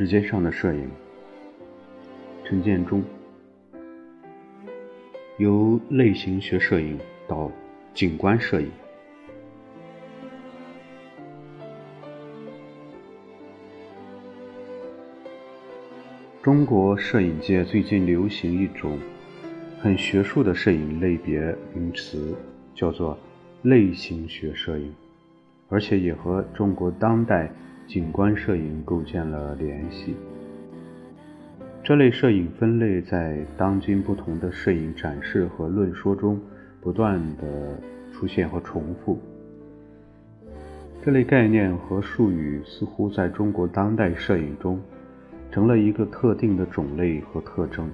时间上的摄影，陈建中。由类型学摄影到景观摄影，中国摄影界最近流行一种很学术的摄影类别名词，叫做类型学摄影，而且也和中国当代。景观摄影构建了联系。这类摄影分类在当今不同的摄影展示和论说中不断的出现和重复。这类概念和术语似乎在中国当代摄影中成了一个特定的种类和特征。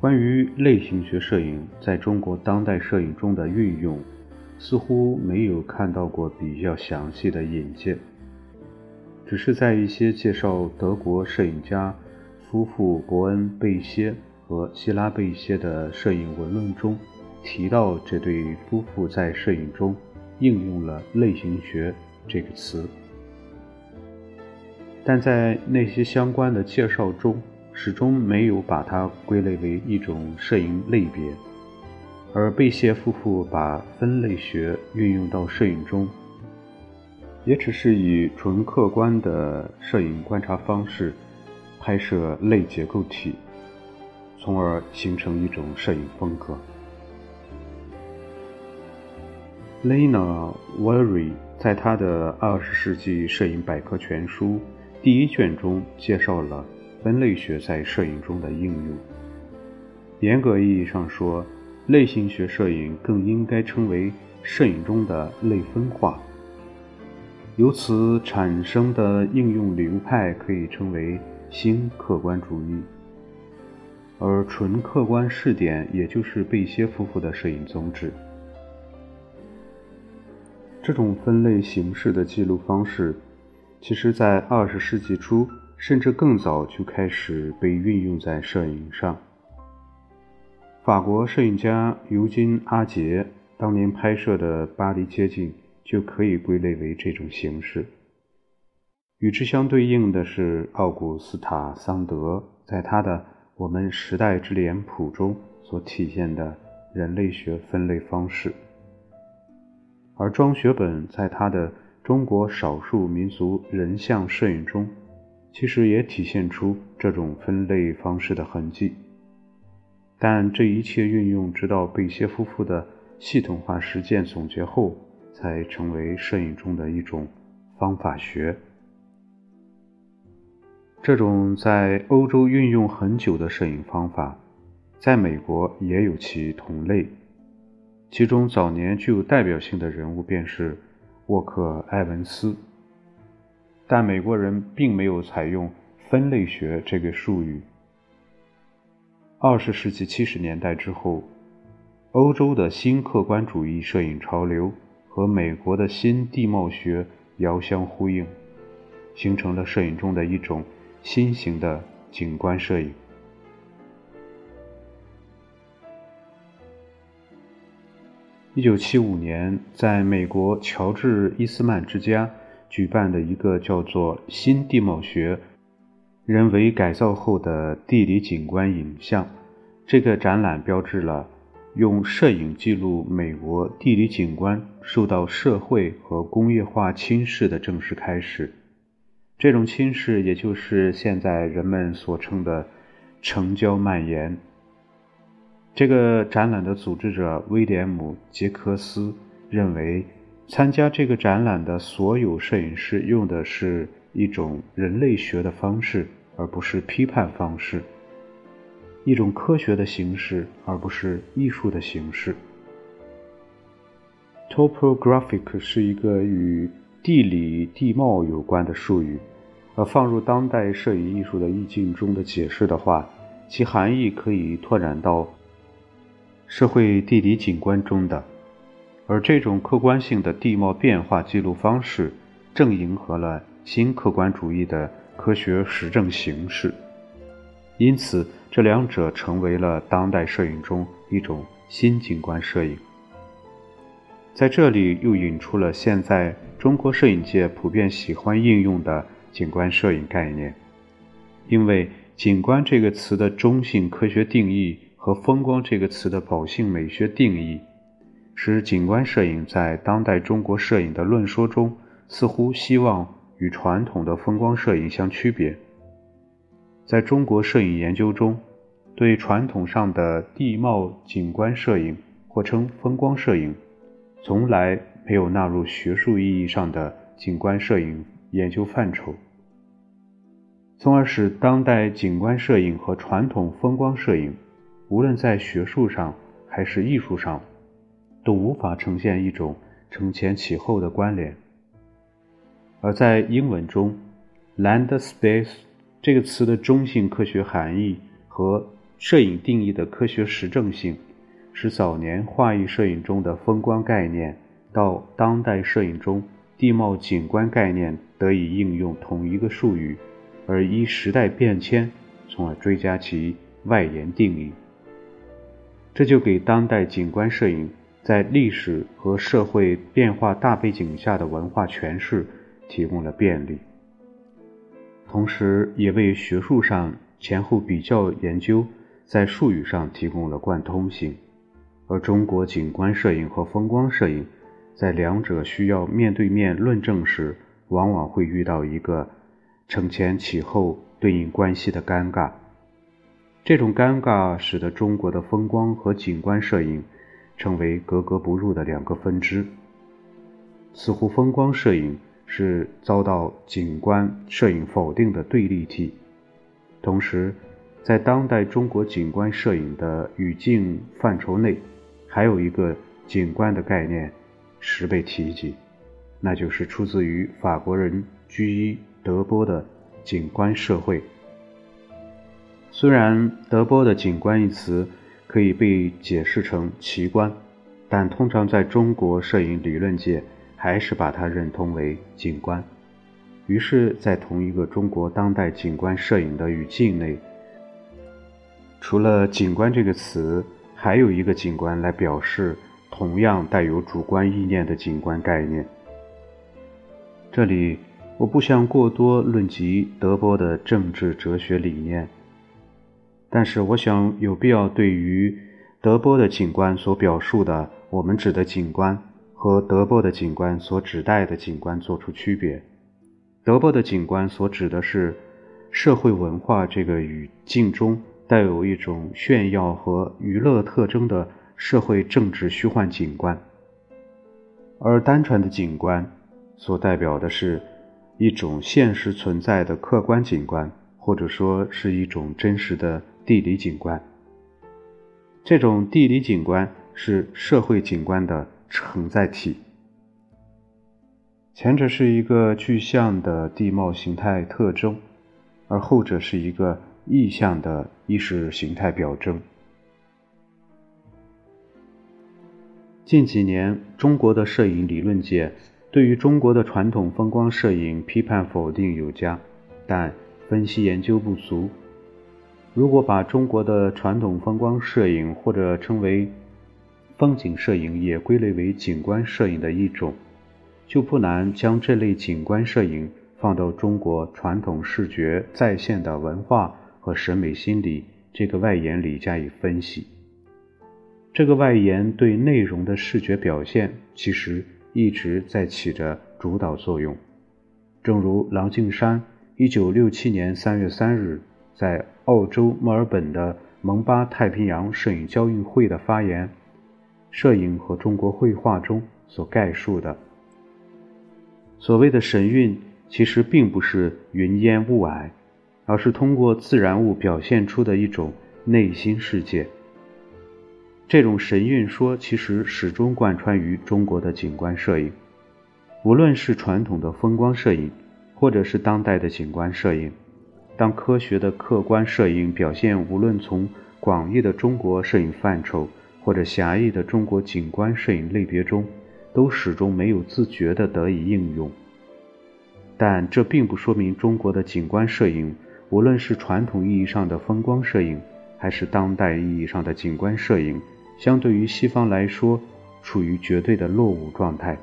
关于类型学摄影在中国当代摄影中的运用。似乎没有看到过比较详细的引介，只是在一些介绍德国摄影家夫妇伯恩·贝歇和希拉·贝歇的摄影文论中提到这对夫妇在摄影中应用了“类型学”这个词，但在那些相关的介绍中始终没有把它归类为一种摄影类别。而贝谢夫妇把分类学运用到摄影中，也只是以纯客观的摄影观察方式拍摄类结构体，从而形成一种摄影风格。Lena w e r r y 在他的《二十世纪摄影百科全书》第一卷中介绍了分类学在摄影中的应用。严格意义上说，类型学摄影更应该称为摄影中的类分化，由此产生的应用流派可以称为新客观主义，而纯客观视点也就是贝歇夫妇的摄影宗旨。这种分类形式的记录方式，其实在二十世纪初甚至更早就开始被运用在摄影上。法国摄影家尤金·阿杰当年拍摄的巴黎街景就可以归类为这种形式。与之相对应的是奥古斯塔·桑德在他的《我们时代之脸谱》中所体现的人类学分类方式，而庄学本在他的《中国少数民族人像摄影》中，其实也体现出这种分类方式的痕迹。但这一切运用，直到贝歇夫妇的系统化实践总结后，才成为摄影中的一种方法学。这种在欧洲运用很久的摄影方法，在美国也有其同类，其中早年具有代表性的人物便是沃克·埃文斯。但美国人并没有采用分类学这个术语。二十世纪七十年代之后，欧洲的新客观主义摄影潮流和美国的新地貌学遥相呼应，形成了摄影中的一种新型的景观摄影。一九七五年，在美国乔治·伊斯曼之家举办的一个叫做“新地貌学”。人为改造后的地理景观影像，这个展览标志了用摄影记录美国地理景观受到社会和工业化侵蚀的正式开始。这种侵蚀，也就是现在人们所称的城郊蔓延。这个展览的组织者威廉姆·杰克斯认为，参加这个展览的所有摄影师用的是一种人类学的方式。而不是批判方式，一种科学的形式，而不是艺术的形式。Topographic 是一个与地理地貌有关的术语，而放入当代摄影艺术的意境中的解释的话，其含义可以拓展到社会地理景观中的。而这种客观性的地貌变化记录方式，正迎合了新客观主义的。科学实证形式，因此这两者成为了当代摄影中一种新景观摄影。在这里又引出了现在中国摄影界普遍喜欢应用的景观摄影概念，因为“景观”这个词的中性科学定义和“风光”这个词的保性美学定义，使景观摄影在当代中国摄影的论说中，似乎希望与传统的风光摄影相区别。在中国摄影研究中，对传统上的地貌景观摄影，或称风光摄影。从来没有纳入学术意义上的景观摄影研究范畴，从而使当代景观摄影和传统风光摄影，无论在学术上还是艺术上，都无法呈现一种承前启后的关联。而在英文中，“land space” 这个词的中性科学含义和摄影定义的科学实证性。使早年画意摄影中的风光概念，到当代摄影中地貌景观概念得以应用同一个术语，而依时代变迁，从而追加其外延定义。这就给当代景观摄影在历史和社会变化大背景下的文化诠释提供了便利，同时也为学术上前后比较研究在术语上提供了贯通性。而中国景观摄影和风光摄影，在两者需要面对面论证时，往往会遇到一个承前启后对应关系的尴尬。这种尴尬使得中国的风光和景观摄影成为格格不入的两个分支。似乎风光摄影是遭到景观摄影否定的对立体，同时，在当代中国景观摄影的语境范畴内。还有一个景观的概念时被提及，那就是出自于法国人居伊德波的景观社会。虽然德波的景观一词可以被解释成奇观，但通常在中国摄影理论界还是把它认同为景观。于是，在同一个中国当代景观摄影的语境内，除了景观这个词。还有一个景观来表示同样带有主观意念的景观概念。这里我不想过多论及德波的政治哲学理念，但是我想有必要对于德波的景观所表述的我们指的景观和德波的景观所指代的景观做出区别。德波的景观所指的是社会文化这个语境中。带有一种炫耀和娱乐特征的社会政治虚幻景观，而单纯的景观所代表的是一种现实存在的客观景观，或者说是一种真实的地理景观。这种地理景观是社会景观的承载体，前者是一个具象的地貌形态特征，而后者是一个。意象的意识形态表征。近几年，中国的摄影理论界对于中国的传统风光摄影批判否定有加，但分析研究不足。如果把中国的传统风光摄影或者称为风景摄影也归类为景观摄影的一种，就不难将这类景观摄影放到中国传统视觉再现的文化。和审美心理这个外延里加以分析。这个外延对内容的视觉表现，其实一直在起着主导作用。正如郎静山1967年3月3日在澳洲墨尔本的蒙巴太平洋摄影交易会的发言《摄影和中国绘画》中所概述的：所谓的神韵，其实并不是云烟雾霭。而是通过自然物表现出的一种内心世界。这种神韵说其实始终贯穿于中国的景观摄影，无论是传统的风光摄影，或者是当代的景观摄影。当科学的客观摄影表现，无论从广义的中国摄影范畴，或者狭义的中国景观摄影类别中，都始终没有自觉地得以应用。但这并不说明中国的景观摄影。无论是传统意义上的风光摄影，还是当代意义上的景观摄影，相对于西方来说，处于绝对的落伍状态，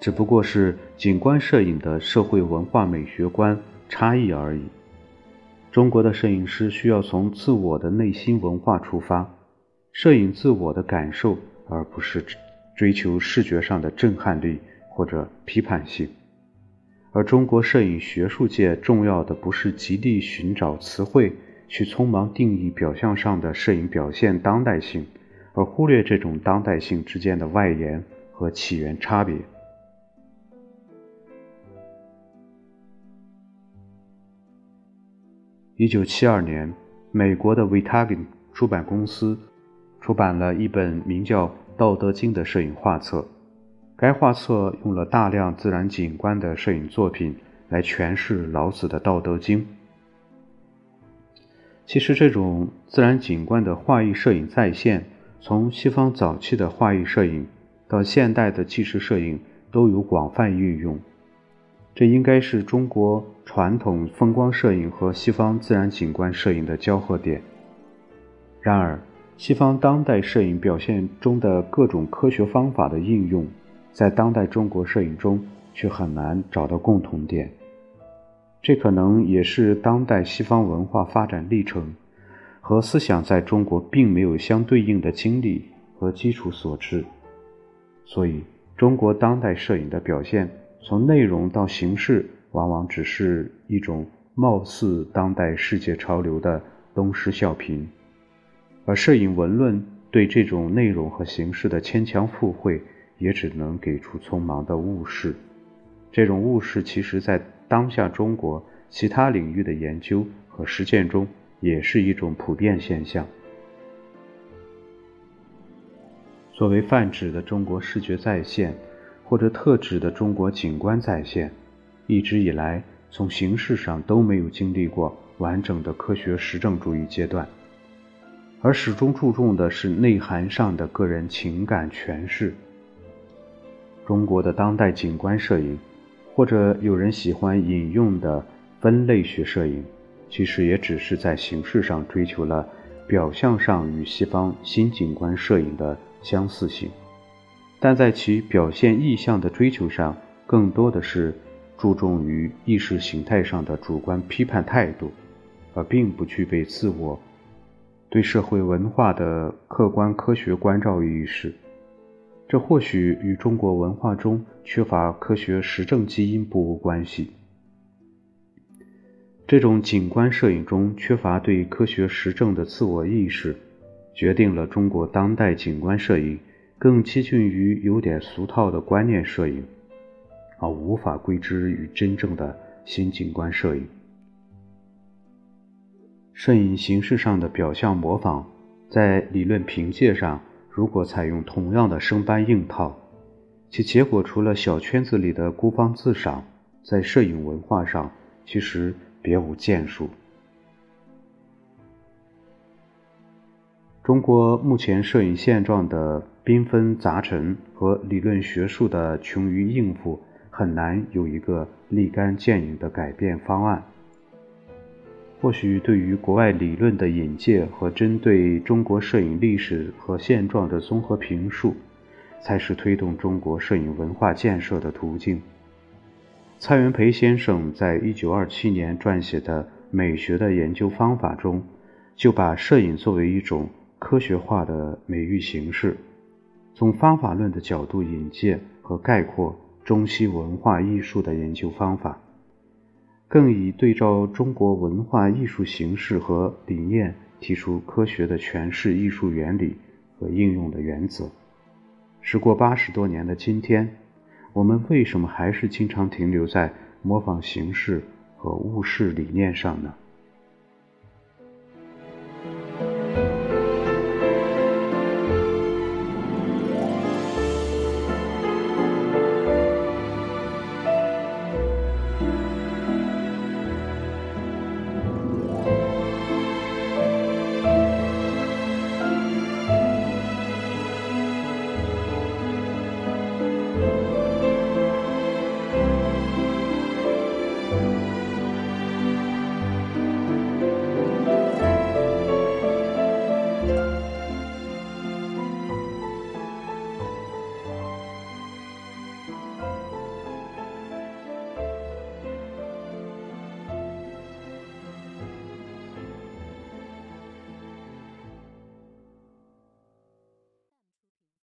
只不过是景观摄影的社会文化美学观差异而已。中国的摄影师需要从自我的内心文化出发，摄影自我的感受，而不是追求视觉上的震撼力或者批判性。而中国摄影学术界重要的不是极力寻找词汇去匆忙定义表象上的摄影表现当代性，而忽略这种当代性之间的外延和起源差别。一九七二年，美国的 Vitagin 出版公司出版了一本名叫《道德经》的摄影画册。该画册用了大量自然景观的摄影作品来诠释老子的《道德经》。其实，这种自然景观的画意摄影再现，从西方早期的画意摄影到现代的纪实摄影，都有广泛运用。这应该是中国传统风光摄影和西方自然景观摄影的交合点。然而，西方当代摄影表现中的各种科学方法的应用，在当代中国摄影中却很难找到共同点。这可能也是当代西方文化发展历程和思想在中国并没有相对应的经历和基础所致。所以，中国当代摄影的表现。从内容到形式，往往只是一种貌似当代世界潮流的东施效颦，而摄影文论对这种内容和形式的牵强附会，也只能给出匆忙的误释。这种误释，其实在当下中国其他领域的研究和实践中，也是一种普遍现象。作为泛指的中国视觉再现。或者特指的中国景观再现，一直以来从形式上都没有经历过完整的科学实证主义阶段，而始终注重的是内涵上的个人情感诠释。中国的当代景观摄影，或者有人喜欢引用的分类学摄影，其实也只是在形式上追求了表象上与西方新景观摄影的相似性。但在其表现意象的追求上，更多的是注重于意识形态上的主观批判态度，而并不具备自我对社会文化的客观科学关照意识。这或许与中国文化中缺乏科学实证基因不无关系。这种景观摄影中缺乏对科学实证的自我意识，决定了中国当代景观摄影。更接近于有点俗套的观念摄影，而无法归之于真正的新景观摄影。摄影形式上的表象模仿，在理论凭借上，如果采用同样的生搬硬套，其结果除了小圈子里的孤芳自赏，在摄影文化上其实别无建树。中国目前摄影现状的缤纷杂陈和理论学术的穷于应付，很难有一个立竿见影的改变方案。或许对于国外理论的引介和针对中国摄影历史和现状的综合评述，才是推动中国摄影文化建设的途径。蔡元培先生在一九二七年撰写的《美学的研究方法》中，就把摄影作为一种。科学化的美育形式，从方法论的角度引介和概括中西文化艺术的研究方法，更以对照中国文化艺术形式和理念，提出科学的诠释艺术原理和应用的原则。时过八十多年的今天，我们为什么还是经常停留在模仿形式和误释理念上呢？嗯。